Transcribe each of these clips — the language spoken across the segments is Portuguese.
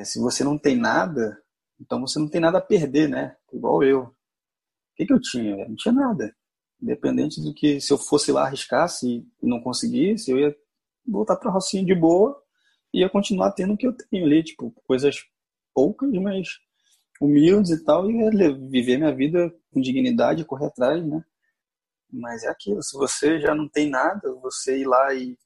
É, se você não tem nada, então você não tem nada a perder, né? Igual eu. O que, que eu tinha? Eu não tinha nada. Independente do que, se eu fosse lá arriscasse e não conseguisse, eu ia voltar para a Rocinha de boa e ia continuar tendo o que eu tenho ali, tipo, coisas poucas, mas humildes e tal, e ia viver minha vida com dignidade, correr atrás, né? Mas é aquilo, se você já não tem nada, você ir lá e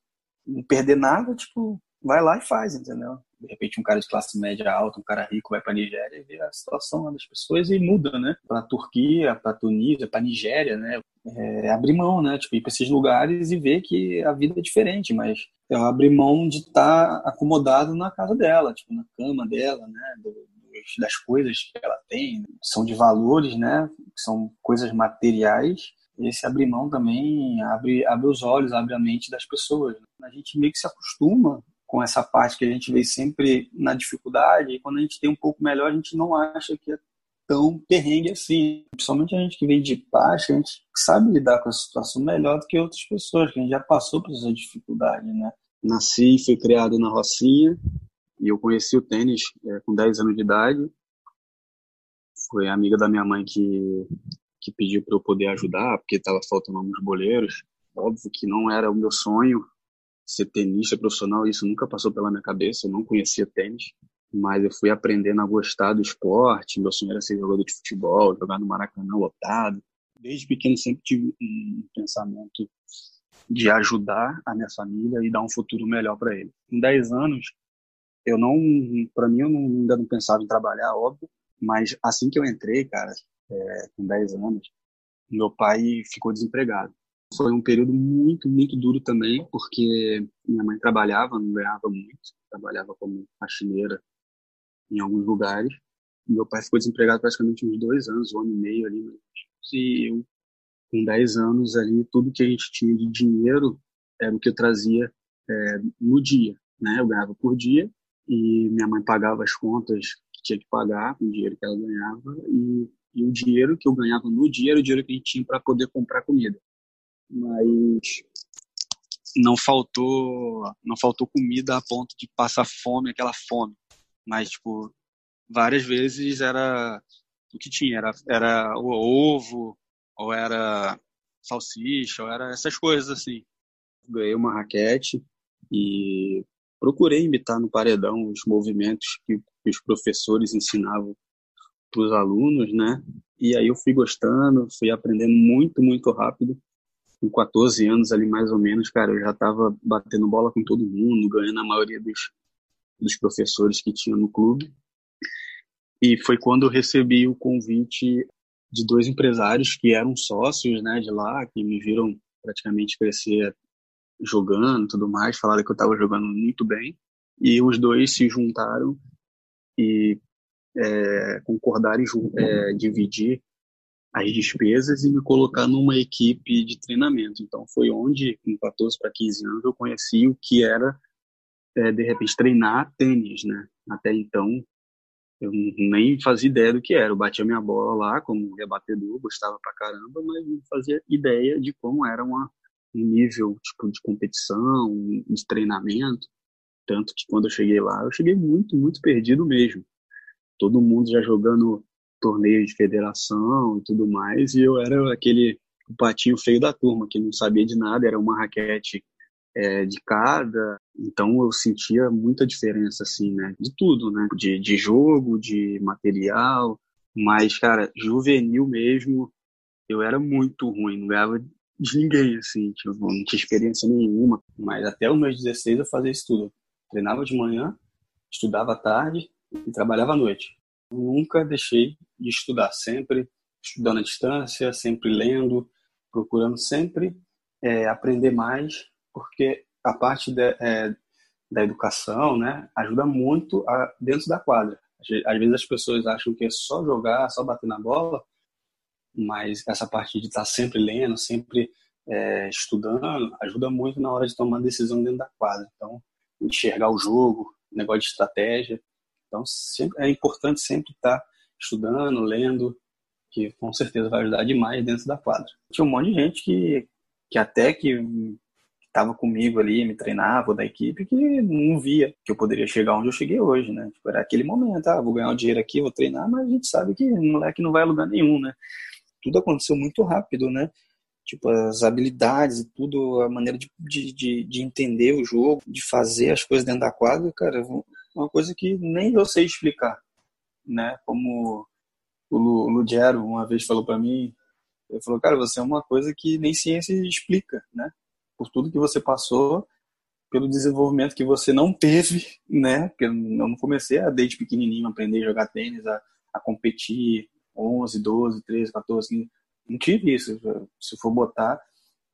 não perder nada, tipo, vai lá e faz, entendeu? De repente um cara de classe média alta, um cara rico vai para Nigéria e vê a situação das pessoas e muda, né? Para Turquia, para Tunísia, para Nigéria, né? É, abrir mão, né? Tipo, ir para esses lugares e ver que a vida é diferente, mas é abrir mão de estar tá acomodado na casa dela, tipo, na cama dela, né? Do, das coisas que ela tem, são de valores, né? São coisas materiais esse abrir mão também abre, abre os olhos, abre a mente das pessoas. A gente meio que se acostuma com essa parte que a gente vê sempre na dificuldade, e quando a gente tem um pouco melhor, a gente não acha que é tão perrengue assim. Principalmente a gente que vem de baixo, a gente sabe lidar com essa situação melhor do que outras pessoas, que a gente já passou por essa dificuldade, né? Nasci e fui criado na Rocinha, e eu conheci o tênis é, com 10 anos de idade. Foi amiga da minha mãe que que pediu para eu poder ajudar, porque estava faltando alguns boleiros. Óbvio que não era o meu sonho ser tenista profissional, isso nunca passou pela minha cabeça, eu não conhecia tênis, mas eu fui aprendendo a gostar do esporte. Meu sonho era ser jogador de futebol, jogar no Maracanã lotado. Desde pequeno sempre tive um pensamento de ajudar a minha família e dar um futuro melhor para eles. Com 10 anos, eu não, para mim, eu não, ainda não pensava em trabalhar, óbvio, mas assim que eu entrei, cara, é, com 10 anos, meu pai ficou desempregado. Foi um período muito, muito duro também, porque minha mãe trabalhava, não ganhava muito, trabalhava como faxineira em alguns lugares. Meu pai ficou desempregado praticamente uns dois anos, um ano e meio ali. E eu, com 10 anos ali, tudo que a gente tinha de dinheiro era o que eu trazia é, no dia. Né? Eu ganhava por dia e minha mãe pagava as contas que tinha que pagar com o dinheiro que ela ganhava e e o dinheiro que eu ganhava no dia era o dinheiro que a gente tinha para poder comprar comida. Mas não faltou, não faltou comida a ponto de passar fome, aquela fome. Mas tipo, várias vezes era o que tinha, era era o ovo, ou era salsicha, ou era essas coisas assim. Ganhei uma raquete e procurei imitar no paredão os movimentos que, que os professores ensinavam para os alunos, né? E aí eu fui gostando, fui aprendendo muito, muito rápido. Com 14 anos ali, mais ou menos, cara, eu já estava batendo bola com todo mundo, ganhando a maioria dos, dos professores que tinha no clube. E foi quando eu recebi o convite de dois empresários que eram sócios, né, de lá, que me viram praticamente crescer jogando, tudo mais, falaram que eu estava jogando muito bem. E os dois se juntaram e é, concordar em é, dividir as despesas e me colocar numa equipe de treinamento. Então foi onde, com 14 para 15 anos, eu conheci o que era, é, de repente, treinar tênis, né? Até então, eu nem fazia ideia do que era. Eu batia minha bola lá como rebatedor, gostava pra caramba, mas não fazia ideia de como era uma, um nível tipo, de competição, de treinamento. Tanto que quando eu cheguei lá, eu cheguei muito, muito perdido mesmo todo mundo já jogando torneio de federação e tudo mais, e eu era aquele patinho feio da turma, que não sabia de nada, era uma raquete é, de cada, então eu sentia muita diferença, assim, né, de tudo, né, de, de jogo, de material, mas, cara, juvenil mesmo, eu era muito ruim, não ganhava de ninguém, assim, tipo, não tinha experiência nenhuma, mas até os meus 16 eu fazia isso tudo, treinava de manhã, estudava à tarde, e trabalhava à noite. Nunca deixei de estudar, sempre estudando à distância, sempre lendo, procurando sempre é, aprender mais, porque a parte de, é, da educação né, ajuda muito a, dentro da quadra. Às vezes as pessoas acham que é só jogar, só bater na bola, mas essa parte de estar sempre lendo, sempre é, estudando, ajuda muito na hora de tomar decisão dentro da quadra. Então, enxergar o jogo, negócio de estratégia. Então, sempre, é importante sempre estar estudando, lendo, que com certeza vai ajudar demais dentro da quadra. Tinha um monte de gente que, que até que estava comigo ali, me treinava da equipe, que não via que eu poderia chegar onde eu cheguei hoje, né? Tipo, era aquele momento, ah, vou ganhar um dinheiro aqui, vou treinar, mas a gente sabe que o moleque não vai a lugar nenhum, né? Tudo aconteceu muito rápido, né? Tipo, as habilidades e tudo, a maneira de, de, de entender o jogo, de fazer as coisas dentro da quadra, cara, uma coisa que nem eu sei explicar, né? Como o Lugero uma vez falou para mim, ele falou, cara, você é uma coisa que nem ciência explica, né? por tudo que você passou, pelo desenvolvimento que você não teve, né? Porque eu não comecei a desde pequenininho aprender a jogar tênis, a, a competir 11, 12, 13, 14, 15. Não tive isso. Se for botar,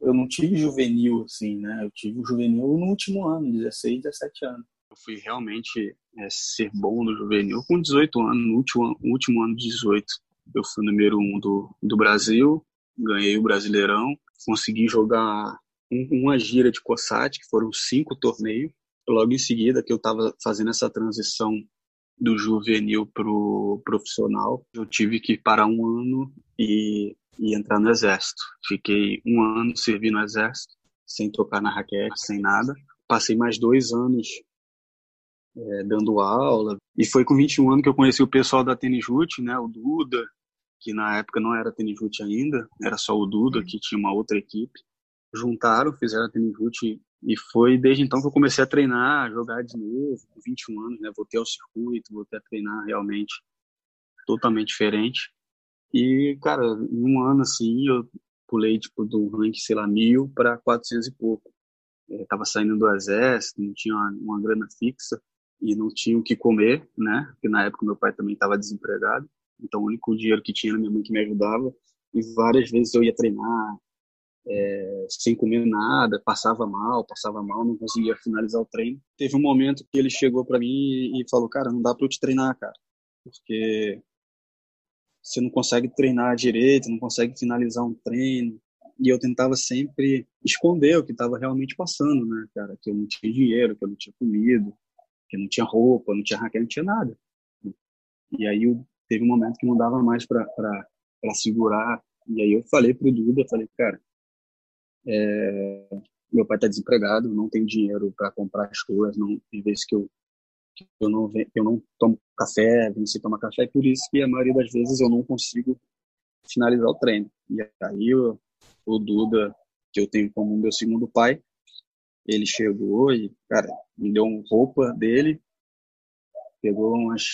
eu não tive juvenil, assim, né? Eu tive o juvenil no último ano, 16, 17 anos. Eu fui realmente é, ser bom no juvenil com 18 anos, no último, último ano de 18. Eu fui número um do, do Brasil, ganhei o Brasileirão, consegui jogar uma gira de COSAT, que foram cinco torneios. Logo em seguida, que eu estava fazendo essa transição do juvenil para o profissional, eu tive que parar um ano e, e entrar no exército. Fiquei um ano servindo no exército, sem trocar na raquete, sem nada. Passei mais dois anos é, dando aula. E foi com 21 anos que eu conheci o pessoal da Tenijute, né, o Duda, que na época não era Tenijute ainda, era só o Duda, que tinha uma outra equipe juntaram, fizeram a Tenijute e foi desde então que eu comecei a treinar, jogar de novo, com 21 anos, né? Voltei ao circuito, voltei a treinar realmente totalmente diferente. E, cara, em um ano assim, eu pulei tipo do rank, sei lá, mil para 400 e pouco. Eu tava saindo do exército, não tinha uma, uma grana fixa e não tinha o que comer, né? Porque na época meu pai também estava desempregado, então o único dinheiro que tinha era minha mãe que me ajudava. E várias vezes eu ia treinar, é, sem comer nada, passava mal, passava mal, não conseguia finalizar o treino. Teve um momento que ele chegou para mim e falou: Cara, não dá para eu te treinar, cara, porque você não consegue treinar direito, não consegue finalizar um treino. E eu tentava sempre esconder o que estava realmente passando, né, cara? Que eu não tinha dinheiro, que eu não tinha comido, que eu não tinha roupa, não tinha raquete, não tinha nada. E aí eu, teve um momento que não dava mais para segurar. E aí eu falei pro Duda, falei, cara, é, meu pai está desempregado, não tem dinheiro para comprar as coisas, não tem vezes que eu que eu não eu não tomo café, venci tomar café, por isso que a maioria das vezes eu não consigo finalizar o treino. E aí o, o Duda, que eu tenho como meu segundo pai, ele chegou e, cara, me deu uma roupa dele, pegou umas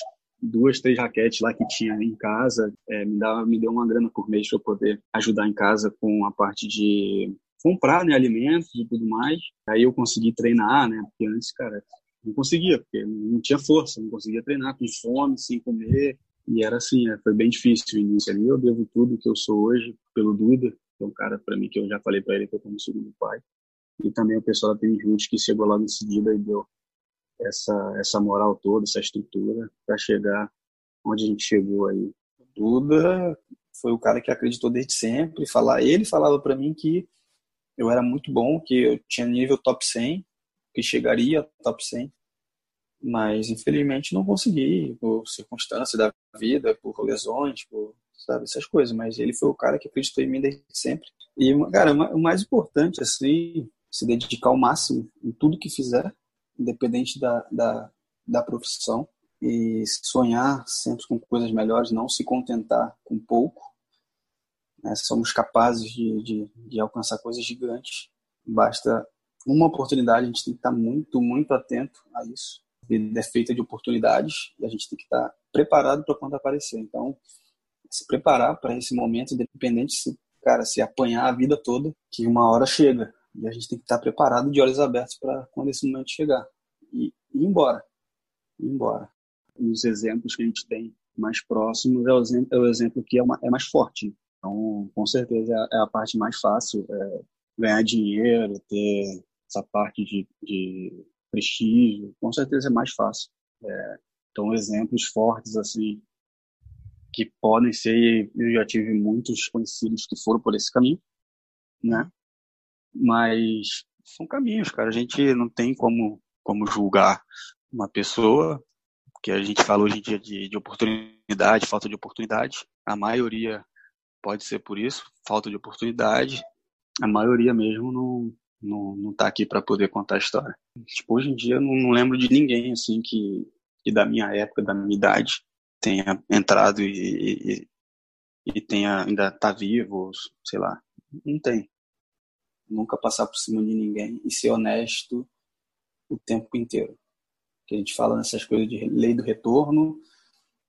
duas, três raquetes lá que tinha em casa, é, me, dava, me deu uma grana por mês para poder ajudar em casa com a parte de comprar né, alimentos e tudo mais. Aí eu consegui treinar, né? Porque antes, cara, não conseguia, porque não tinha força, não conseguia treinar com fome, sem comer. E era assim, é, foi bem difícil o início ali. Eu devo tudo que eu sou hoje pelo Duda, que é um cara para mim que eu já falei para ele que eu como segundo pai. E também o pessoal da Tenjute que chegou lá em seguida e deu essa essa moral toda, essa estrutura para chegar onde a gente chegou aí. Duda foi o cara que acreditou desde sempre. Falar, ele falava para mim que eu era muito bom, que eu tinha nível top 100, que chegaria top 100, mas infelizmente não consegui, por circunstâncias da vida, por lesões, por sabe, essas coisas, mas ele foi o cara que acreditou em mim desde sempre. E, cara, o mais importante, assim, se dedicar ao máximo em tudo que fizer, independente da, da, da profissão, e sonhar sempre com coisas melhores, não se contentar com pouco, né? Somos capazes de, de, de alcançar coisas gigantes. Basta uma oportunidade, a gente tem que estar muito, muito atento a isso. A vida é feita de oportunidades e a gente tem que estar preparado para quando aparecer. Então, se preparar para esse momento, independente se, cara, se apanhar a vida toda, que uma hora chega. E a gente tem que estar preparado de olhos abertos para quando esse momento chegar. E, ir embora. Ir embora. Os exemplos que a gente tem mais próximos é o exemplo, é o exemplo que é, uma, é mais forte. Né? Então, com certeza é, é a parte mais fácil, é ganhar dinheiro, ter essa parte de, de prestígio, com certeza é mais fácil. É, então, exemplos fortes assim que podem ser, eu já tive muitos conhecidos que foram por esse caminho, né? Mas são caminhos, cara. A gente não tem como como julgar uma pessoa, porque a gente fala hoje em dia de, de oportunidade, falta de oportunidade. A maioria Pode ser por isso, falta de oportunidade. A maioria mesmo não, não, não tá aqui para poder contar a história. Tipo, hoje em dia eu não, não, lembro de ninguém assim que, que da minha época, da minha idade, tenha entrado e, e, e tenha ainda tá vivo, sei lá. Não tem. Nunca passar por cima de ninguém e ser honesto o tempo inteiro. Que a gente fala nessas coisas de lei do retorno,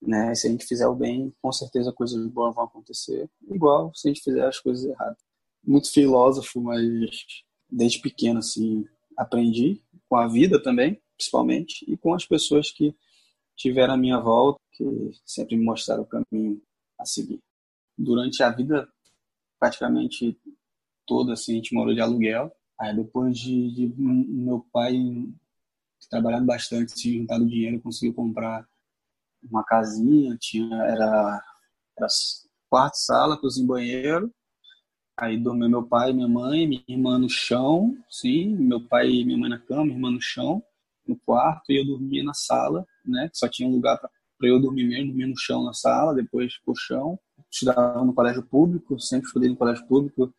né? Se a gente fizer o bem, com certeza coisas boas vão acontecer. Igual se a gente fizer as coisas erradas. Muito filósofo, mas desde pequeno assim aprendi com a vida também, principalmente, e com as pessoas que tiveram a minha volta, que sempre me mostraram o caminho a seguir. Durante a vida praticamente toda assim, a gente morou de aluguel. Aí depois de, de meu pai trabalhando bastante, se juntado dinheiro, conseguiu comprar uma casinha, tinha era, era quarto, sala, cozinha banheiro. Aí dormiu meu pai, minha mãe, minha irmã no chão, sim, meu pai e minha mãe na cama, minha irmã no chão, no quarto, e eu dormia na sala, né, só tinha um lugar para eu dormir mesmo, dormia no chão na sala, depois colchão. Estudava no colégio público, sempre estudei no colégio público,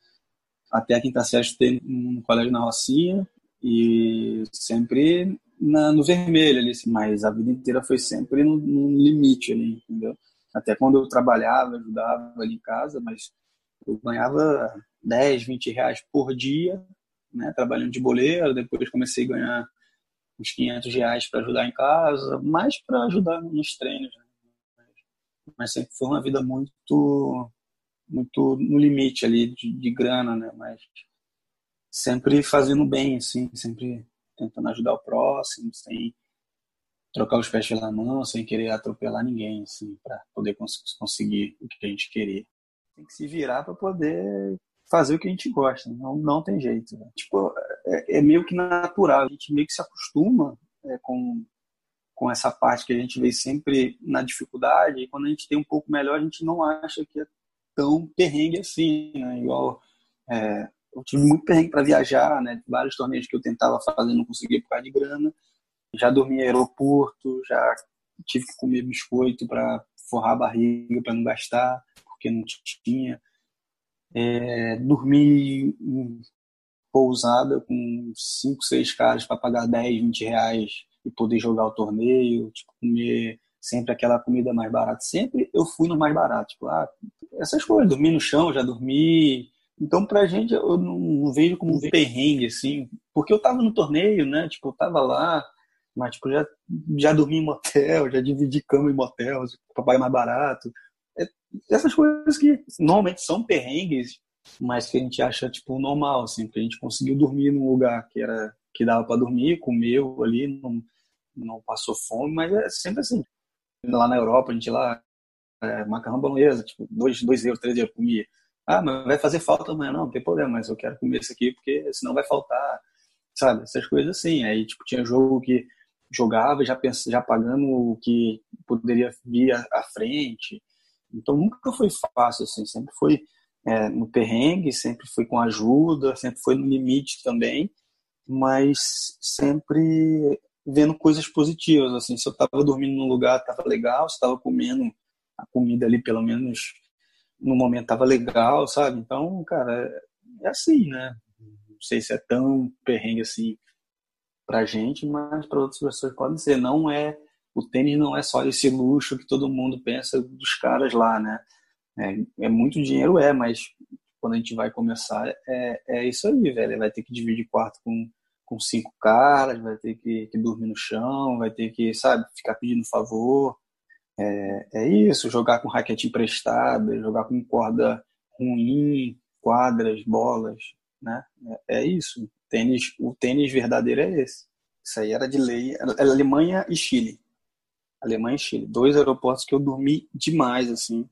até a quinta série estudei no colégio na Rocinha, e sempre na, no vermelho ali, assim, mas a vida inteira foi sempre no, no, limite ali, entendeu? Até quando eu trabalhava, ajudava ali em casa, mas eu ganhava 10, 20 reais por dia, né, trabalhando de boleiro, depois comecei a ganhar uns 500 reais para ajudar em casa, mais para ajudar nos treinos, né? mas sempre foi uma vida muito muito no limite ali de, de grana, né, mas sempre fazendo bem, assim, sempre tentando ajudar o próximo, sem trocar os pés pela mão, sem querer atropelar ninguém, assim, para poder cons conseguir o que a gente queria. Tem que se virar para poder fazer o que a gente gosta, não, não tem jeito. Né? Tipo, é, é, meio que natural, a gente meio que se acostuma é, com, com essa parte que a gente vê sempre na dificuldade, e quando a gente tem um pouco melhor, a gente não acha que é tão perrengue assim, né? Igual é, eu tive muito perrengue para viajar, né? Vários torneios que eu tentava fazer não conseguia por causa de grana. Já dormi em aeroporto, já tive que comer biscoito para forrar a barriga para não gastar, porque não tinha. É, dormi em pousada com cinco, seis caras para pagar 10, 20 reais e poder jogar o torneio, tipo, comer sempre aquela comida mais barata. Sempre eu fui no mais barato, tipo, ah, essas coisas, dormi no chão, já dormi então, pra gente, eu não vejo como um perrengue, assim, porque eu tava no torneio, né? Tipo, eu tava lá, mas, tipo, já, já dormi em motel, já dividi cama em motel, pra pagar mais barato. É, essas coisas que normalmente são perrengues, mas que a gente acha, tipo, normal, assim, porque a gente conseguiu dormir num lugar que era que dava para dormir, comeu ali, não, não passou fome, mas é sempre assim. Lá na Europa, a gente lá, é, macarrão bolonhesa, tipo, dois, dois euros, três euros comia. Ah, mas vai fazer falta amanhã. Não, não tem problema, mas eu quero comer isso aqui porque senão vai faltar, sabe? Essas coisas assim. Aí, tipo, tinha jogo que jogava já, pensa, já pagando o que poderia vir à frente. Então, nunca foi fácil, assim. Sempre foi é, no perrengue, sempre foi com ajuda, sempre foi no limite também, mas sempre vendo coisas positivas, assim. Se eu estava dormindo num lugar, estava legal, se estava comendo a comida ali, pelo menos no momento tava legal, sabe? Então, cara, é assim, né? Não sei se é tão perrengue assim pra gente, mas para outras pessoas pode ser. Não é o tênis não é só esse luxo que todo mundo pensa dos caras lá, né? É, é muito dinheiro, é, mas quando a gente vai começar, é, é isso aí, velho. Vai ter que dividir quarto com, com cinco caras, vai ter que, que dormir no chão, vai ter que, sabe, ficar pedindo favor. É, é isso, jogar com raquete emprestada, jogar com corda ruim, quadras, bolas, né? É, é isso. Tênis, o tênis verdadeiro é esse. Isso aí era de lei. Era Alemanha e Chile. Alemanha e Chile. Dois aeroportos que eu dormi demais, assim.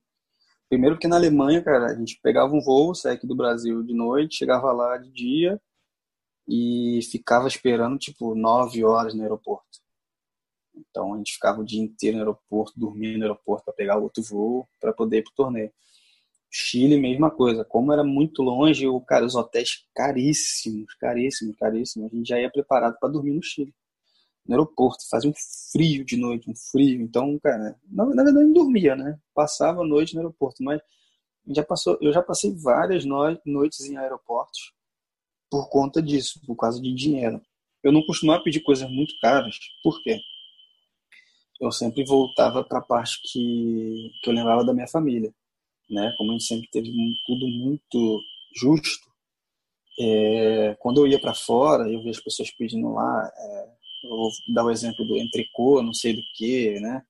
Primeiro porque na Alemanha, cara, a gente pegava um voo, saía aqui do Brasil de noite, chegava lá de dia e ficava esperando, tipo, nove horas no aeroporto. Então a gente ficava o dia inteiro no aeroporto, dormindo no aeroporto para pegar outro voo para poder ir pro torneio. Chile, mesma coisa. Como era muito longe, o cara, os hotéis caríssimos, caríssimos, caríssimos. A gente já ia preparado para dormir no Chile. No aeroporto, fazia um frio de noite, um frio. Então, cara, na, na verdade não dormia, né? Passava a noite no aeroporto, mas já passou, eu já passei várias no, noites em aeroportos por conta disso, por causa de dinheiro. Eu não costumava pedir coisas muito caras, por quê? Eu sempre voltava para a parte que, que eu lembrava da minha família, né? Como a gente sempre teve tudo muito justo, é, quando eu ia para fora, eu via as pessoas pedindo lá, é, eu vou dar o exemplo do entrecô, não sei do que, né?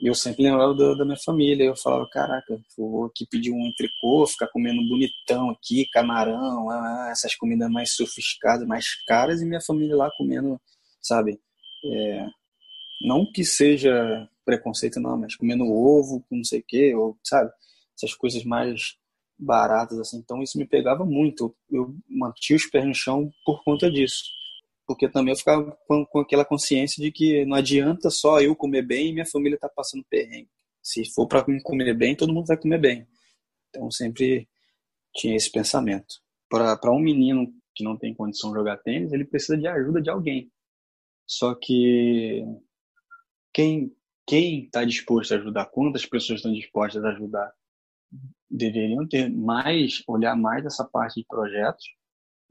Eu sempre lembrava da, minha família. Eu falava, caraca, vou aqui pedir um entrecô, ficar comendo bonitão aqui, camarão, ah, essas comidas mais sofisticadas, mais caras, e minha família lá comendo, sabe? É, não que seja preconceito, não, mas comendo ovo não sei o quê, ou, sabe? Essas coisas mais baratas, assim. Então isso me pegava muito. Eu mantinha os pés no chão por conta disso porque também eu ficava com, com, aquela consciência de que não adianta só eu comer bem e minha família está passando perrengue. Se for para comer bem, todo mundo vai comer bem. Então sempre tinha esse pensamento. Para um menino que não tem condição de jogar tênis, ele precisa de ajuda de alguém. Só que quem quem está disposto a ajudar, quantas pessoas estão dispostas a ajudar, deveriam ter mais, olhar mais essa parte de projetos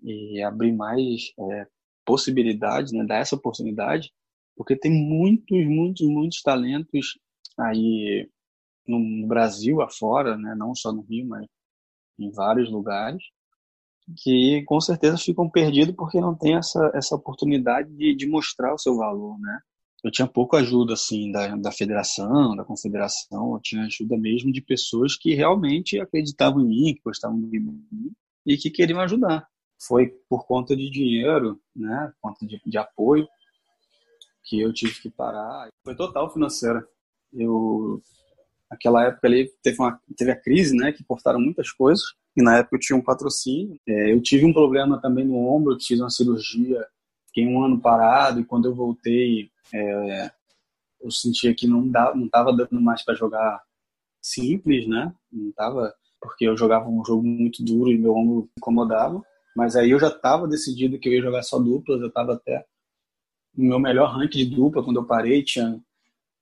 e abrir mais é, possibilidades, né, dar essa oportunidade, porque tem muitos, muitos, muitos talentos aí no Brasil afora, né, não só no Rio, mas em vários lugares, que com certeza ficam perdidos porque não tem essa, essa oportunidade de, de mostrar o seu valor, né? Eu tinha pouca ajuda, assim, da, da federação, da confederação, eu tinha ajuda mesmo de pessoas que realmente acreditavam em mim, que gostavam de mim e que queriam ajudar foi por conta de dinheiro, né, por conta de, de apoio, que eu tive que parar. Foi total financeira. Eu, naquela época ali, teve, uma, teve a crise, né, que cortaram muitas coisas, e na época eu tinha um patrocínio. É, eu tive um problema também no ombro, eu fiz uma cirurgia, fiquei um ano parado, e quando eu voltei, é, eu sentia que não dava, não estava dando mais para jogar simples, né, não estava porque eu jogava um jogo muito duro e meu ombro incomodava. Mas aí eu já estava decidido que eu ia jogar só duplas, eu estava até no meu melhor ranking de dupla quando eu parei, tinha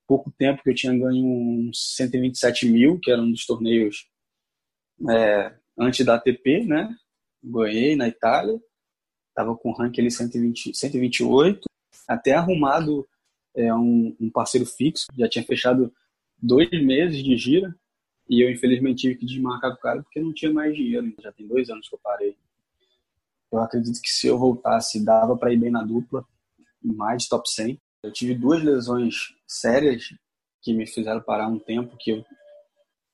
pouco tempo que eu tinha ganho uns 127 mil, que era um dos torneios é, antes da ATP, né? Ganhei na Itália, estava com ranking ali 120, 128, até arrumado é, um, um, parceiro fixo, já tinha fechado dois meses de gira, e eu infelizmente tive que desmarcar o cara porque não tinha mais dinheiro, já tem dois anos que eu parei. Eu acredito que se eu voltasse, dava para ir bem na dupla, mais de top 100. Eu tive duas lesões sérias que me fizeram parar um tempo, que, eu,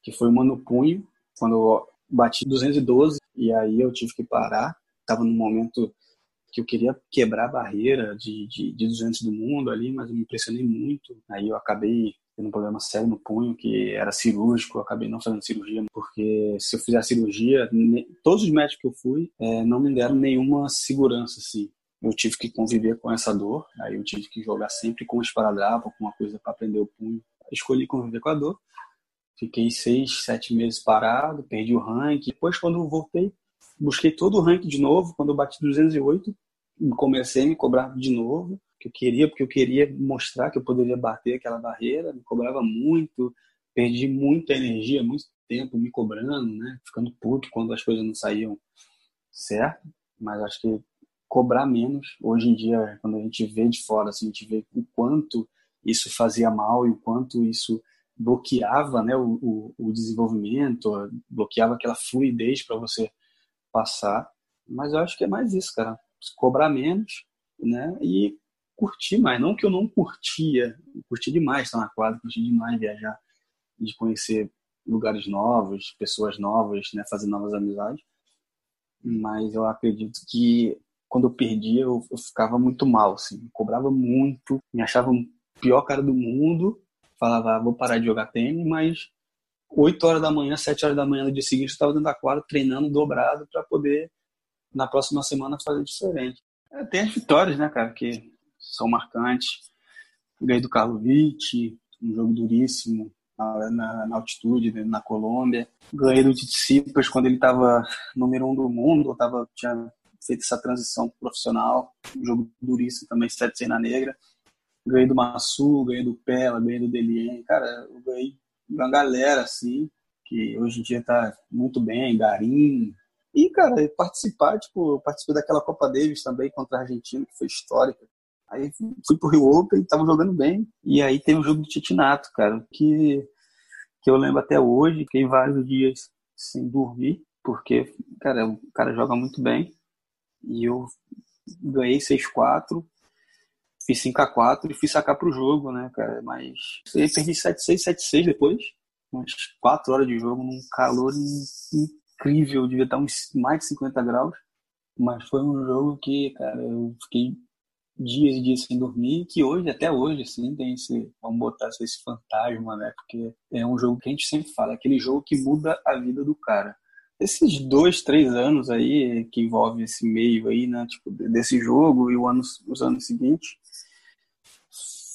que foi uma no punho, quando eu bati 212, e aí eu tive que parar. Estava num momento que eu queria quebrar a barreira de, de, de 200 do mundo ali, mas eu me impressionei muito. Aí eu acabei tendo um problema sério no punho, que era cirúrgico, eu acabei não fazendo cirurgia, porque se eu fizer cirurgia, todos os médicos que eu fui é, não me deram nenhuma segurança, assim. Eu tive que conviver com essa dor, aí eu tive que jogar sempre com esparadrapo, com uma coisa para prender o punho. Escolhi conviver com a dor. Fiquei seis, sete meses parado, perdi o ranking. Depois, quando voltei, busquei todo o ranking de novo. Quando eu bati 208, comecei a me cobrar de novo que eu queria, porque eu queria mostrar que eu poderia bater aquela barreira, me cobrava muito, perdi muita energia, muito tempo me cobrando, né? Ficando puto quando as coisas não saíam certo, mas acho que cobrar menos, hoje em dia, quando a gente vê de fora, assim, a gente vê o quanto isso fazia mal e o quanto isso bloqueava né, o, o, o desenvolvimento, bloqueava aquela fluidez para você passar. Mas eu acho que é mais isso, cara. Cobrar menos, né? E curti mais. Não que eu não curtia, curti demais estar na quadra, curti demais viajar, de conhecer lugares novos, pessoas novas, né, fazer novas amizades. Mas eu acredito que quando eu perdia, eu, eu ficava muito mal, assim, cobrava muito, me achava o pior cara do mundo, falava, ah, vou parar de jogar tênis, mas 8 horas da manhã, 7 horas da manhã no dia seguinte, eu estava dentro da quadra treinando dobrado para poder, na próxima semana, fazer diferente. É, tem as vitórias, né, cara, que são marcantes. Ganhei do Karlovic, um jogo duríssimo na, na, na altitude, né, na Colômbia. Ganhei do Tsitsipas quando ele estava número um do mundo, tava, tinha feito essa transição profissional. Um jogo duríssimo também, 7 na negra. Ganhei do Massu, ganhei do Pela, ganhei do Delien. Cara, eu ganhei uma galera, assim, que hoje em dia está muito bem. Garim, E, cara, participar, tipo, eu participei daquela Copa Davis também contra a Argentina, que foi histórica. Aí fui pro Rio Open, tava jogando bem. E aí teve o jogo do Titinato, cara, que, que eu lembro até hoje. Fiquei vários dias sem dormir, porque, cara, o cara joga muito bem. E eu ganhei 6-4, fiz 5x4 e fui sacar pro jogo, né, cara? Mas eu perdi 7-6, 7-6 depois. Umas 4 horas de jogo, num calor incrível, devia estar uns mais de 50 graus. Mas foi um jogo que, cara, eu fiquei dias e dias sem dormir, que hoje, até hoje, assim, tem esse, vamos botar esse fantasma, né? Porque é um jogo que a gente sempre fala, aquele jogo que muda a vida do cara. Esses dois, três anos aí, que envolve esse meio aí, né? Tipo, desse jogo e o ano, os anos seguintes,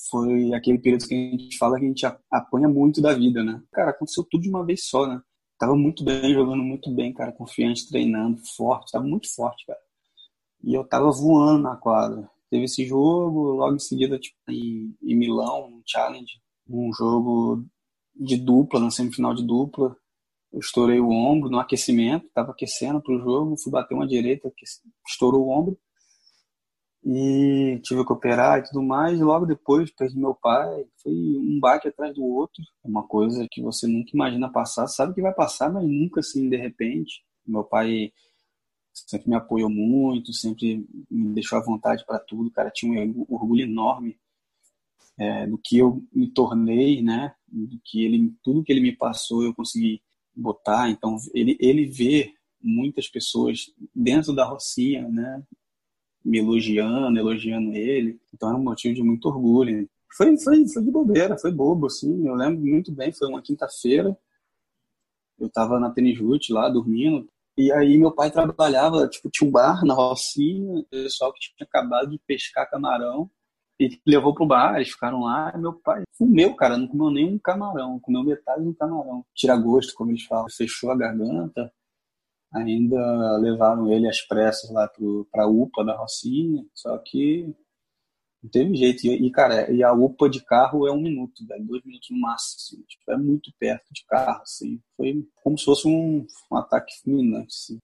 foi aquele período que a gente fala que a gente apanha muito da vida, né? Cara, aconteceu tudo de uma vez só, né? Tava muito bem, jogando muito bem, cara, confiante, treinando, forte, tava muito forte, cara. E eu tava voando na quadra. Teve esse jogo, logo em seguida, tipo, em, em Milão, um challenge, um jogo de dupla, na semifinal de dupla. Eu estourei o ombro no aquecimento, tava aquecendo pro jogo, fui bater uma direita, estourou o ombro e tive que operar e tudo mais. E logo depois perdi meu pai. Foi um baque atrás do outro. Uma coisa que você nunca imagina passar. Sabe que vai passar, mas nunca assim, de repente. Meu pai sempre me apoiou muito, sempre me deixou à vontade para tudo. O cara tinha um orgulho enorme é, do que eu me tornei, né? Do que ele, tudo que ele me passou, eu consegui botar. Então, ele, ele vê muitas pessoas dentro da Rocinha, né? me elogiando, elogiando ele. Então era um motivo de muito orgulho. Foi, foi, foi de bobeira, foi bobo, assim. Eu lembro muito bem, foi uma quinta-feira. Eu tava na Tenijute lá, dormindo. E aí meu pai trabalhava, tipo, tinha um bar na Rocinha, pessoal que tinha acabado de pescar camarão. E levou pro bar, eles ficaram lá, meu pai comeu, cara, não comeu nenhum camarão, comeu metade do camarão. Tira gosto, como eles falam, fechou a garganta, ainda levaram ele às pressas lá para a UPA da Rocinha, só que não teve jeito. E, cara, e a UPA de carro é um minuto, velho, dois minutos no máximo. Tipo, é muito perto de carro, assim. Foi como se fosse um, um ataque fulminante, assim.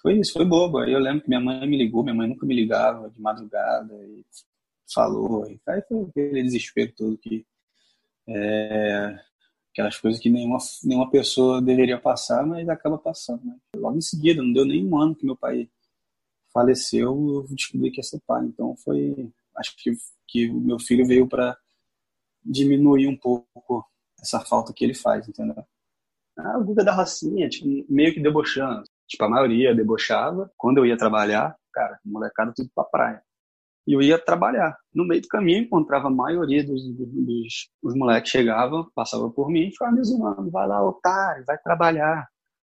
Foi isso, foi bobo. Aí eu lembro que minha mãe me ligou, minha mãe nunca me ligava de madrugada e falou. E aí foi aquele desespero todo que é, aquelas coisas que nenhuma, nenhuma pessoa deveria passar, mas acaba passando. Né? Logo em seguida, não deu nem um ano que meu pai faleceu, eu descobri que ia ser pai. Então foi, acho que, que o meu filho veio para diminuir um pouco essa falta que ele faz, entendeu? Ah, o Guga da Rocinha, tipo, meio que debochando. Tipo, a maioria debochava. Quando eu ia trabalhar, cara, molecada tudo pra praia e eu ia trabalhar. No meio do caminho, encontrava a maioria dos, dos, os moleques chegavam, passavam por mim e ficavam me zoando, vai lá, otário, vai trabalhar,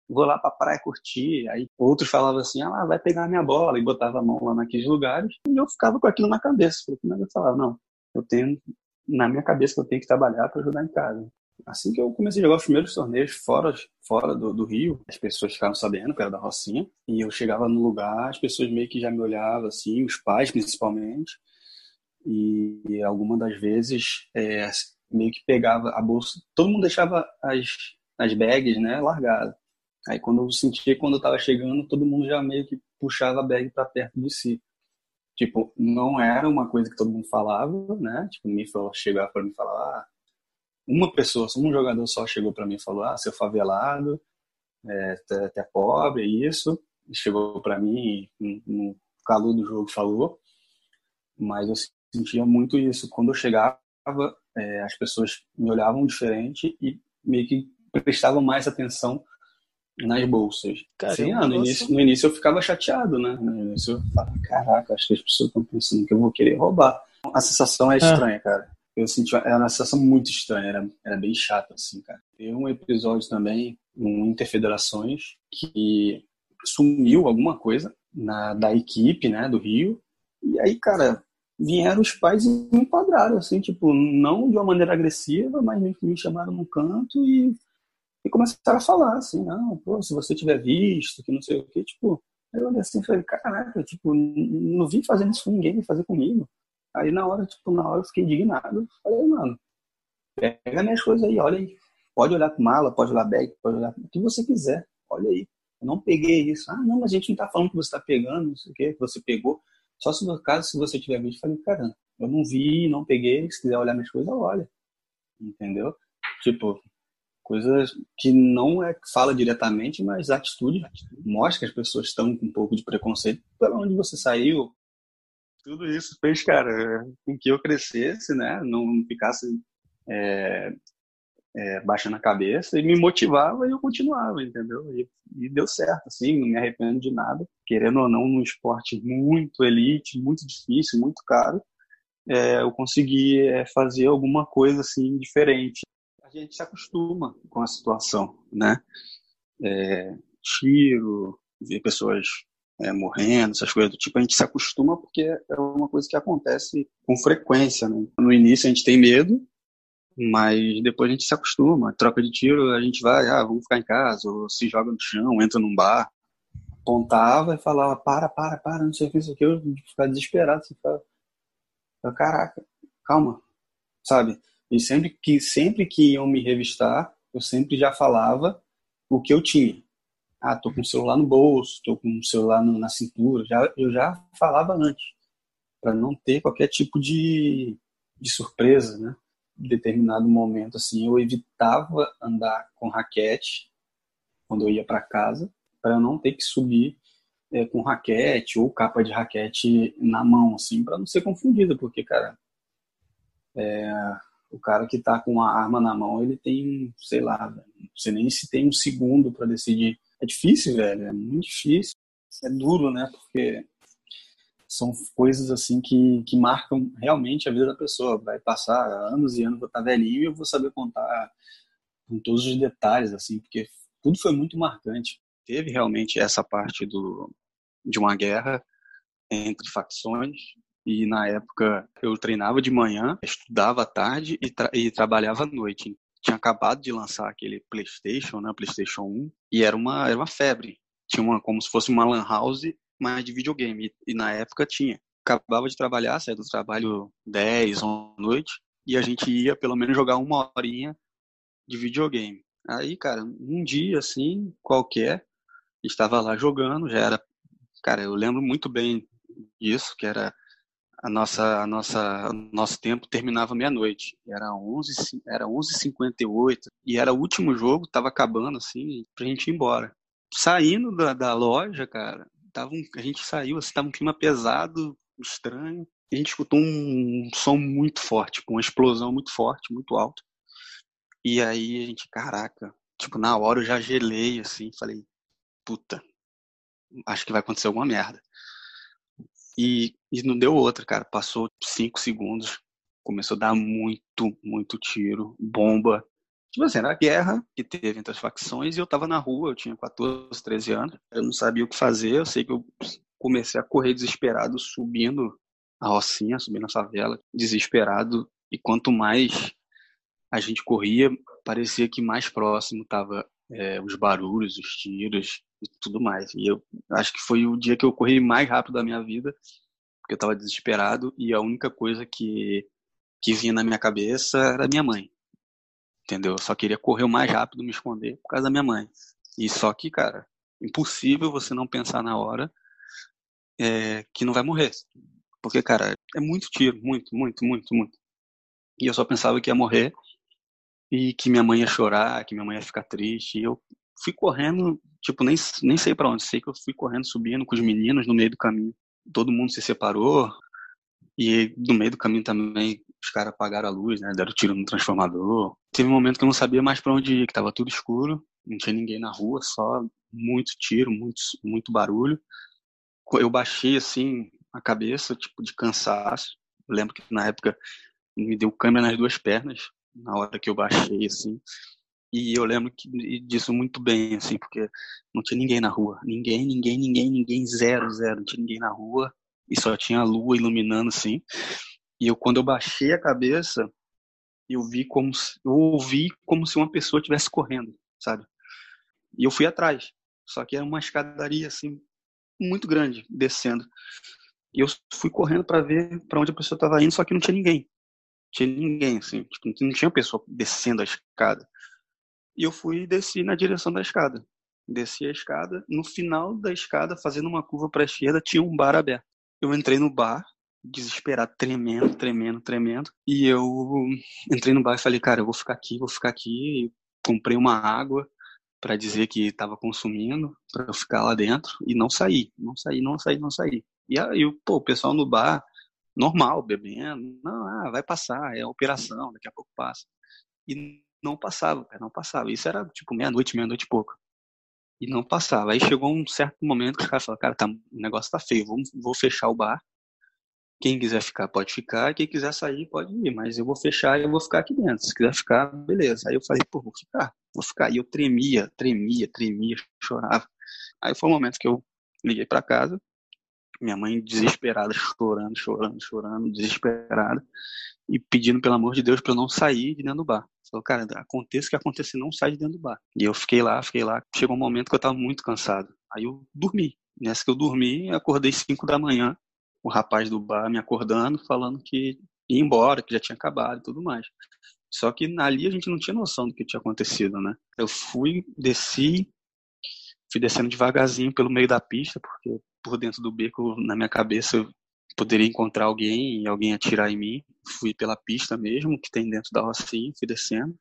vou lá pra praia curtir. Aí outros falavam assim, ah, vai pegar minha bola, e botava a mão lá naqueles lugares, e eu ficava com aquilo na cabeça, porque eu falava, não, eu tenho na minha cabeça que eu tenho que trabalhar para ajudar em casa. Assim que eu comecei a jogar os primeiros torneios fora, fora do, do, Rio, as pessoas ficaram sabendo que era da Rocinha. E eu chegava no lugar, as pessoas meio que já me olhavam, assim, os pais principalmente. E, e algumas das vezes é, meio que pegava a bolsa. Todo mundo deixava as, as bags, né, largadas. Aí quando eu sentia quando eu tava chegando, todo mundo já meio que puxava a bag para perto de si. Tipo, não era uma coisa que todo mundo falava, né? Tipo, falou, chegava para me falar, ah, uma pessoa, um jogador só chegou para mim e falou: Ah, seu favelado, é, até pobre, isso. Chegou para mim no calor do jogo falou, mas eu sentia muito isso. Quando eu chegava, é, as pessoas me olhavam diferente e meio que prestavam mais atenção nas bolsas. Sim, ah, no, início, no início eu ficava chateado, né? No início eu falava, caraca, acho que as pessoas estão pensando que eu vou querer roubar. A sensação é, é. estranha, cara eu senti era uma sensação muito estranha, era, era bem chato, assim, cara. Teve um episódio também, um Interfederações, que sumiu alguma coisa na, da equipe, né, do Rio, e aí, cara, vieram os pais e me enquadraram, assim, tipo, não de uma maneira agressiva, mas me, me chamaram no canto e, e começaram a falar, assim, não, pô, se você tiver visto, que não sei o quê, tipo, eu olhei assim e falei, caraca, tipo, não vim fazendo isso com ninguém, fazer comigo. Aí na hora, tipo, na hora eu fiquei indignado. Falei, mano, pega minhas coisas aí, olha aí. Pode olhar com mala, pode olhar bag, pode olhar o que você quiser. Olha aí. Eu não peguei isso. Ah, não, mas a gente não tá falando que você tá pegando, não sei o que, que você pegou. Só se no caso, se você tiver visto, falei, caramba, eu não vi, não peguei, se quiser olhar minhas coisas, olha. Entendeu? Tipo, coisas que não é fala diretamente, mas atitude mostra que as pessoas estão com um pouco de preconceito pela onde você saiu. Tudo isso fez, cara, com que eu crescesse, né? Não ficasse é, é, baixando a cabeça e me motivava e eu continuava, entendeu? E, e, deu certo, assim, não me arrependo de nada. Querendo ou não, num esporte muito elite, muito difícil, muito caro, é, eu consegui é, fazer alguma coisa assim diferente. A gente se acostuma com a situação, né? É, tiro, ver pessoas é, morrendo, essas coisas do tipo, a gente se acostuma porque é uma coisa que acontece com frequência. Né? No início a gente tem medo, mas depois a gente se acostuma. Troca de tiro, a gente vai, ah, vamos ficar em casa, ou se joga no chão, entra num bar. Apontava e falava, para, para, para, não sei o que, isso aqui. Eu ficava desesperado, você ficava, caraca, calma, sabe? E sempre que, sempre que iam me revistar, eu sempre já falava o que eu tinha. Ah, tô com o celular no bolso, tô com o celular no, na cintura. Já, eu já falava antes, para não ter qualquer tipo de, de surpresa, né? determinado momento assim eu evitava andar com raquete quando eu ia para casa para não ter que subir é, com raquete ou capa de raquete na mão assim para não ser confundido porque cara é, o cara que tá com a arma na mão ele tem sei lá sei nem se tem um segundo para decidir é difícil velho é muito difícil é duro né porque são coisas assim que, que marcam realmente a vida da pessoa. Vai passar anos e anos, vou estar velhinho e eu vou saber contar com todos os detalhes, assim, porque tudo foi muito marcante. Teve realmente essa parte do, de uma guerra entre facções e na época eu treinava de manhã, estudava à tarde e, tra e trabalhava à noite. Tinha acabado de lançar aquele PlayStation, né, PlayStation 1, e era uma era uma febre. Tinha uma como se fosse uma lan house mais de videogame. E, e na época tinha. Acabava de trabalhar, saía do trabalho 10, 11 da noite, e a gente ia pelo menos jogar uma horinha de videogame. Aí, cara, um dia assim, qualquer, estava lá jogando, já era. Cara, eu lembro muito bem disso, que era a nossa a nossa nosso tempo terminava meia-noite. Era 11 era 11:58 e era o último jogo, tava acabando assim, pra gente ir embora. Saindo da, da loja, cara, tava um, a gente saiu, assim, tava um clima pesado, estranho. A gente escutou um som muito forte, tipo, uma explosão muito forte, muito alta. E aí a gente, caraca, tipo, na hora eu já gelei, assim, falei, puta, acho que vai acontecer alguma merda. E, e não deu outra, cara. Passou cinco segundos, começou a dar muito, muito tiro, bomba. Tipo assim, era a guerra que teve entre as facções e eu tava na rua, eu tinha 14, 13 anos. Eu não sabia o que fazer, eu sei que eu comecei a correr desesperado, subindo a Rocinha, subindo a favela, desesperado. E quanto mais a gente corria, parecia que mais próximo tava é, os barulhos, os tiros e tudo mais. E eu acho que foi o dia que eu corri mais rápido da minha vida, porque eu tava desesperado e a única coisa que, que vinha na minha cabeça era minha mãe entendeu? Eu só queria correr o mais rápido, me esconder por causa da minha mãe. E só que, cara, impossível você não pensar na hora é, que não vai morrer. Porque, cara, é muito tiro, muito, muito, muito, muito. E eu só pensava que ia morrer e que minha mãe ia chorar, que minha mãe ia ficar triste. E eu fui correndo, tipo, nem, nem sei para onde, sei que eu fui correndo, subindo com os meninos no meio do caminho. Todo mundo se separou, e no meio do caminho também os caras apagaram a luz, né? Deram tiro no transformador. Teve um momento que eu não sabia mais para onde ir, que tava tudo escuro, não tinha ninguém na rua, só muito tiro, muito, muito barulho. Eu baixei assim a cabeça, tipo de cansaço. Eu lembro que na época me deu câmera nas duas pernas na hora que eu baixei assim. E eu lembro que, disso muito bem, assim, porque não tinha ninguém na rua. Ninguém, ninguém, ninguém, ninguém, zero, zero. Não tinha ninguém na rua e só tinha a lua iluminando assim. E eu quando eu baixei a cabeça, eu vi como se, eu ouvi como se uma pessoa estivesse correndo, sabe? E eu fui atrás. Só que era uma escadaria assim muito grande descendo. E eu fui correndo para ver para onde a pessoa estava indo, só que não tinha ninguém. Não tinha ninguém assim, tipo, não tinha pessoa descendo a escada. E eu fui e desci na direção da escada. desci a escada. No final da escada, fazendo uma curva para a esquerda, tinha um bar aberto. Eu entrei no bar, desesperado, tremendo, tremendo, tremendo. E eu entrei no bar e falei, cara, eu vou ficar aqui, vou ficar aqui. E comprei uma água para dizer que estava consumindo, para eu ficar lá dentro e não sair, não sair, não sair, não sair. E aí, pô, o pessoal no bar, normal, bebendo, não, ah, vai passar, é operação, daqui a pouco passa. E não passava, cara, não passava. Isso era tipo meia-noite, meia-noite e pouco. E não passava. Aí chegou um certo momento que os caras falaram, cara, tá, o negócio tá feio, vou, vou fechar o bar. Quem quiser ficar, pode ficar. Quem quiser sair, pode ir. Mas eu vou fechar e eu vou ficar aqui dentro. Se quiser ficar, beleza. Aí eu falei, pô, vou ficar, vou ficar. E eu tremia, tremia, tremia, chorava. Aí foi o momento que eu liguei para casa. Minha mãe desesperada, chorando, chorando, chorando, desesperada. E pedindo, pelo amor de Deus, para eu não sair de dentro do bar. Falou, cara, aconteça o que acontecer, não sai de dentro do bar. E eu fiquei lá, fiquei lá. Chegou um momento que eu tava muito cansado. Aí eu dormi. Nessa que eu dormi, acordei 5 da manhã, o rapaz do bar me acordando, falando que ia embora, que já tinha acabado e tudo mais. Só que ali a gente não tinha noção do que tinha acontecido, né? Eu fui, desci, fui descendo devagarzinho pelo meio da pista, porque por dentro do beco, na minha cabeça, eu poderia encontrar alguém e alguém atirar em mim. Fui pela pista mesmo, que tem dentro da Rocinha, fui descendo.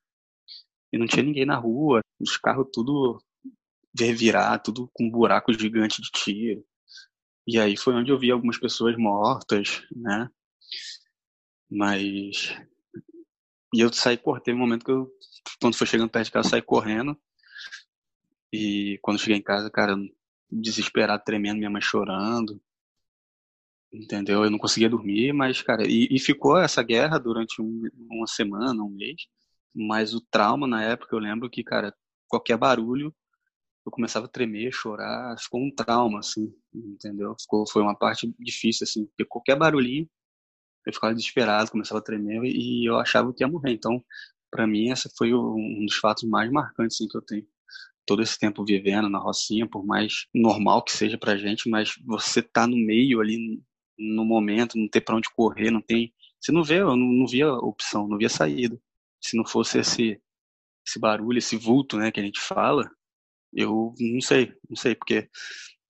E não tinha ninguém na rua, os carros tudo revirar, tudo com um buraco gigante de tiro. E aí foi onde eu vi algumas pessoas mortas, né? Mas. E eu saí correndo. Teve um momento que eu, quando foi chegando perto de casa, saí correndo. E quando cheguei em casa, cara, desesperado, tremendo, minha mãe chorando entendeu? Eu não conseguia dormir, mas, cara, e, e ficou essa guerra durante um, uma semana, um mês, mas o trauma na época, eu lembro que, cara, qualquer barulho, eu começava a tremer, chorar, ficou um trauma, assim, entendeu? Ficou, foi uma parte difícil, assim, porque qualquer barulhinho, eu ficava desesperado, começava a tremer e eu achava que ia morrer. Então, para mim, esse foi um dos fatos mais marcantes, assim, que eu tenho todo esse tempo vivendo na Rocinha, por mais normal que seja pra gente, mas você tá no meio ali no momento, não ter para onde correr, não tem. Você não vê, eu não, não via opção, não via saída. Se não fosse esse, esse barulho, esse vulto, né, que a gente fala, eu não sei, não sei, porque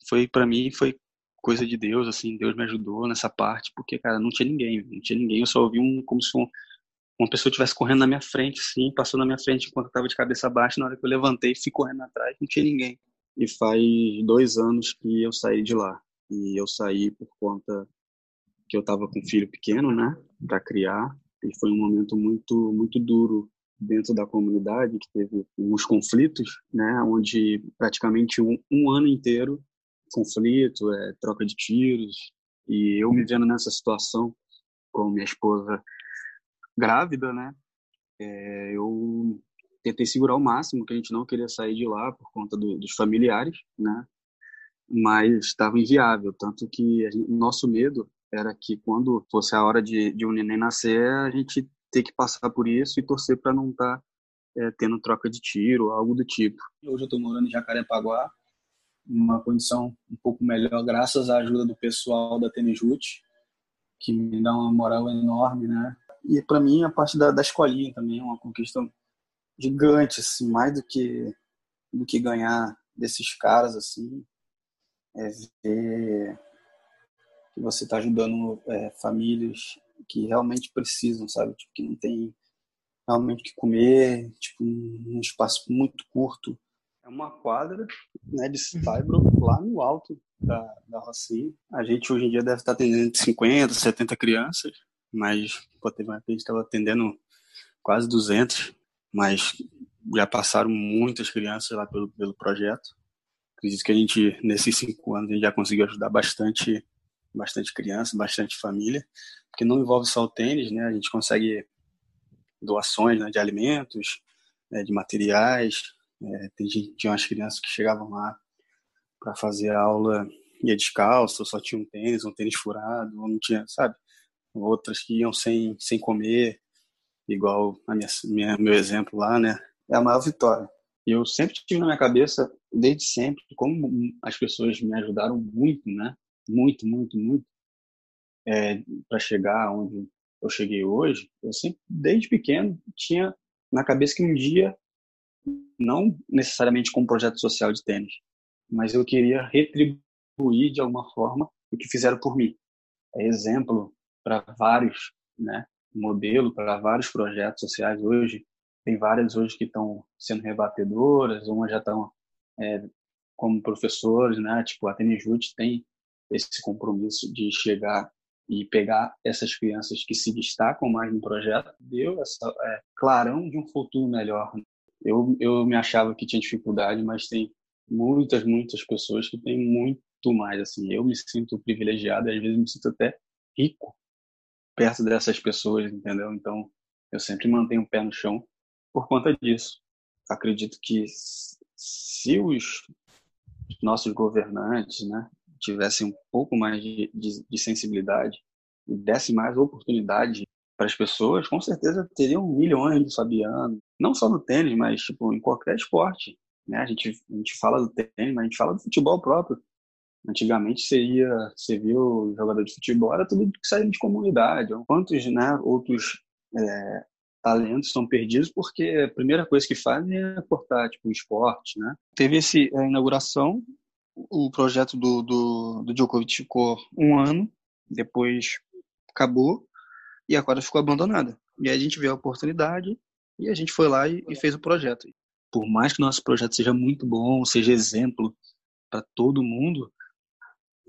foi para mim foi coisa de Deus, assim, Deus me ajudou nessa parte, porque cara, não tinha ninguém, não tinha ninguém, eu só ouvi um como se um, uma pessoa estivesse correndo na minha frente, sim, passou na minha frente enquanto eu tava de cabeça baixa, na hora que eu levantei, fui correndo atrás, não tinha ninguém. E faz dois anos que eu saí de lá. E eu saí por conta que eu estava com um filho pequeno, né, para criar, e foi um momento muito muito duro dentro da comunidade que teve uns conflitos, né, onde praticamente um, um ano inteiro conflito, é, troca de tiros, e eu me vendo nessa situação com minha esposa grávida, né, é, eu tentei segurar o máximo que a gente não queria sair de lá por conta do, dos familiares, né, mas estava inviável, tanto que o nosso medo era que quando fosse a hora de, de um neném nascer, a gente ter que passar por isso e torcer para não estar tá, é, tendo troca de tiro, algo do tipo. Hoje eu estou morando em Jacarepaguá, uma condição um pouco melhor, graças à ajuda do pessoal da Tenejute, que me dá uma moral enorme, né? E para mim a parte da, da escolinha também é uma conquista gigante, assim, mais do que do que ganhar desses caras assim, é ver que você está ajudando é, famílias que realmente precisam, sabe? Tipo, que não tem realmente o que comer, tipo, um espaço muito curto. É uma quadra né, de Cybro lá no alto da, da Rocinha. A gente hoje em dia deve estar atendendo 50, 70 crianças, mas pô, teve uma que a gente estava atendendo quase 200, mas já passaram muitas crianças lá pelo, pelo projeto. Acredito que a gente, nesses cinco anos, a gente já conseguiu ajudar bastante bastante criança, bastante família, porque não envolve só o tênis, né? A gente consegue doações né, de alimentos, né, de materiais. É, tem tinha umas crianças que chegavam lá para fazer aula ia descalço, só tinha um tênis, um tênis furado, não tinha, sabe? Outras que iam sem, sem comer, igual a minha, minha, meu exemplo lá, né? É a maior vitória. Eu sempre tive na minha cabeça, desde sempre, como as pessoas me ajudaram muito, né? muito, muito, muito, é, para chegar onde eu cheguei hoje, eu sempre, desde pequeno, tinha na cabeça que um dia não necessariamente com um projeto social de tênis, mas eu queria retribuir de alguma forma o que fizeram por mim. É exemplo para vários, né? Modelo para vários projetos sociais hoje. Tem várias hoje que estão sendo rebatedoras, umas já estão é, como professores, né? Tipo, a Tenijute tem esse compromisso de chegar e pegar essas crianças que se destacam mais no projeto, deu essa é, clarão de um futuro melhor. Eu, eu me achava que tinha dificuldade, mas tem muitas, muitas pessoas que têm muito mais. Assim, eu me sinto privilegiado, às vezes me sinto até rico perto dessas pessoas, entendeu? Então, eu sempre mantenho o pé no chão por conta disso. Acredito que se os nossos governantes, né, tivessem um pouco mais de, de, de sensibilidade e desse mais oportunidade para as pessoas, com certeza teriam milhões de Fabiano, não só no tênis, mas tipo em qualquer esporte. Né? A, gente, a gente fala do tênis, mas a gente fala do futebol próprio. Antigamente você ia, você viu jogador de futebol, era tudo que saía de comunidade. Quantos né, outros é, talentos são perdidos porque a primeira coisa que fazem é cortar tipo, o esporte. Né? Teve esse, a inauguração, o projeto do, do, do Djokovic ficou um ano, depois acabou e a quadra ficou abandonada. E aí a gente viu a oportunidade e a gente foi lá e, e fez o projeto. Por mais que nosso projeto seja muito bom, seja exemplo para todo mundo,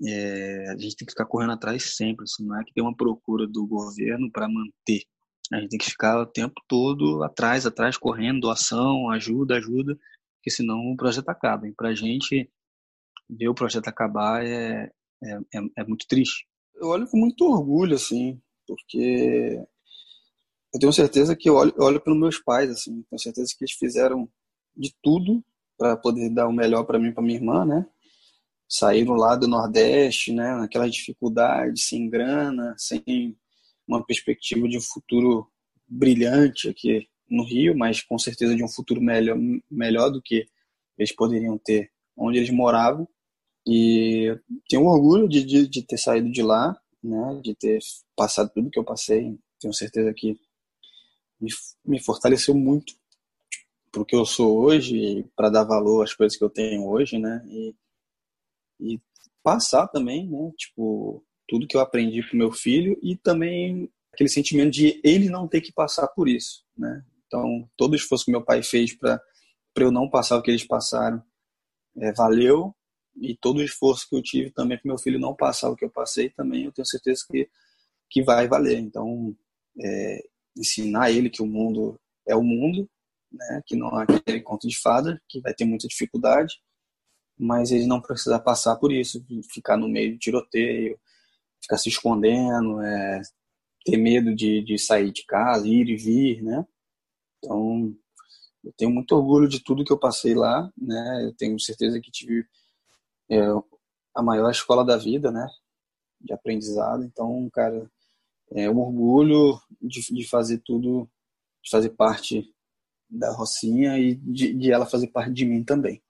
é, a gente tem que ficar correndo atrás sempre. Assim, não é que tem uma procura do governo para manter. A gente tem que ficar o tempo todo atrás, atrás, correndo, doação, ajuda, ajuda, porque senão o projeto acaba. E para a gente ver o projeto acabar é, é, é, é muito triste. Eu olho com muito orgulho, assim, porque eu tenho certeza que eu olho, eu olho pelos meus pais, assim, tenho certeza que eles fizeram de tudo para poder dar o melhor para mim e para minha irmã, né? Saíram lá do Nordeste, né? Naquela dificuldade, sem grana, sem uma perspectiva de um futuro brilhante aqui no Rio, mas com certeza de um futuro melhor, melhor do que eles poderiam ter onde eles moravam. E tenho orgulho de, de, de, ter saído de lá, né, de ter passado tudo que eu passei. Tenho certeza que me, me fortaleceu muito para o que eu sou hoje, para dar valor às coisas que eu tenho hoje, né, e, e passar também, né, tipo, tudo que eu aprendi para o meu filho e também aquele sentimento de ele não ter que passar por isso, né. Então, todo o esforço que meu pai fez para eu não passar o que eles passaram é, valeu. E todo o esforço que eu tive também para meu filho não passar o que eu passei também eu tenho certeza que que vai valer. Então é, ensinar ele que o mundo é o mundo né? Que não é aquele conto de fada que vai ter muita dificuldade mas ele não precisa passar por isso ficar no meio de tiroteio ficar se escondendo é, ter medo de, de sair de casa ir e vir né então eu tenho muito orgulho de tudo que eu passei lá, né? Eu tenho certeza que tive é, a maior escola da vida, né? De aprendizado. Então, cara, é um orgulho de, de fazer tudo, de fazer parte da Rocinha e de, de ela fazer parte de mim também.